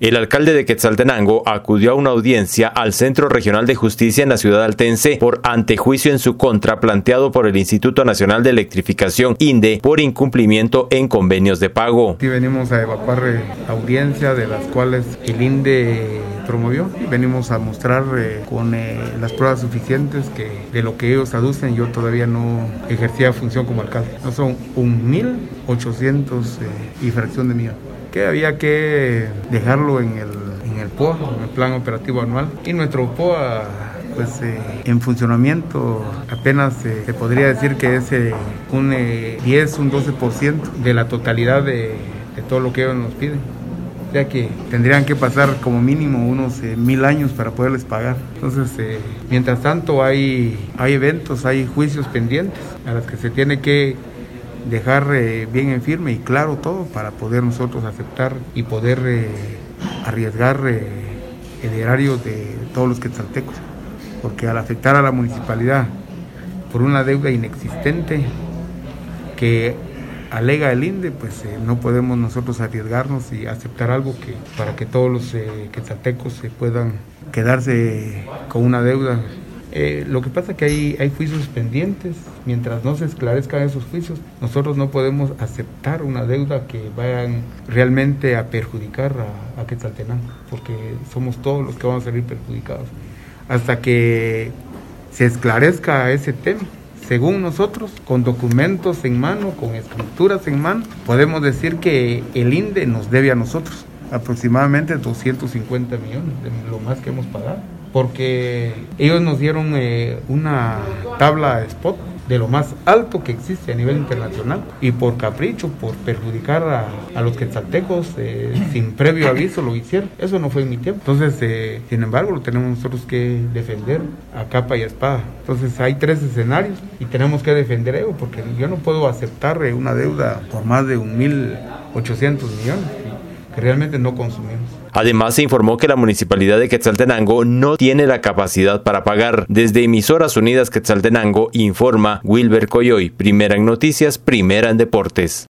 El alcalde de Quetzaltenango acudió a una audiencia al Centro Regional de Justicia en la ciudad altense por antejuicio en su contra planteado por el Instituto Nacional de Electrificación INDE por incumplimiento en convenios de pago. Aquí venimos a evacuar eh, audiencia de las cuales el INDE promovió. Venimos a mostrar eh, con eh, las pruebas suficientes que de lo que ellos aducen yo todavía no ejercía función como alcalde. No son un 1.800 y fracción de millón que había que dejarlo en el, en el POA, en el Plan Operativo Anual. Y nuestro POA pues eh, en funcionamiento apenas eh, se podría decir que es eh, un 10, un 12% de la totalidad de, de, todo lo que ellos nos piden. O sea que tendrían que pasar como mínimo unos mil años para poderles pagar. Entonces, mientras tanto hay, hay eventos, hay juicios pendientes a los que se tiene que dejar eh, bien en firme y claro todo para poder nosotros aceptar y poder eh, arriesgar eh, el erario de todos los quetzaltecos. Porque al afectar a la municipalidad por una deuda inexistente que alega el INDE, pues no podemos nosotros arriesgarnos y aceptar algo que para que todos los quetzaltecos se puedan quedarse con una deuda eh, lo que pasa es que hay, hay juicios pendientes. Mientras no se esclarezcan esos juicios, nosotros no podemos aceptar una deuda que vayan realmente a perjudicar a, a Quetzaltenango, porque somos todos los que vamos a salir perjudicados. Hasta que se esclarezca ese tema, según nosotros, con documentos en mano, con escrituras en mano, podemos decir que el INDE nos debe a nosotros aproximadamente 250 millones, de lo más que hemos pagado porque ellos nos dieron eh, una tabla spot de lo más alto que existe a nivel internacional y por capricho, por perjudicar a, los quetzaltecos eh, sin previo aviso lo hicieron. Eso no fue en mi tiempo. Entonces, eh, sin embargo, lo tenemos nosotros que defender a capa y espada. Entonces, hay tres escenarios y tenemos que defender eso porque yo no puedo aceptar una deuda por más de un 1.800 millones que realmente no consumimos. Además, se informó que la municipalidad de Quetzaltenango no tiene la capacidad para pagar. Desde Emisoras Unidas Quetzaltenango informa Wilber Coyoy, primera en noticias, primera en deportes.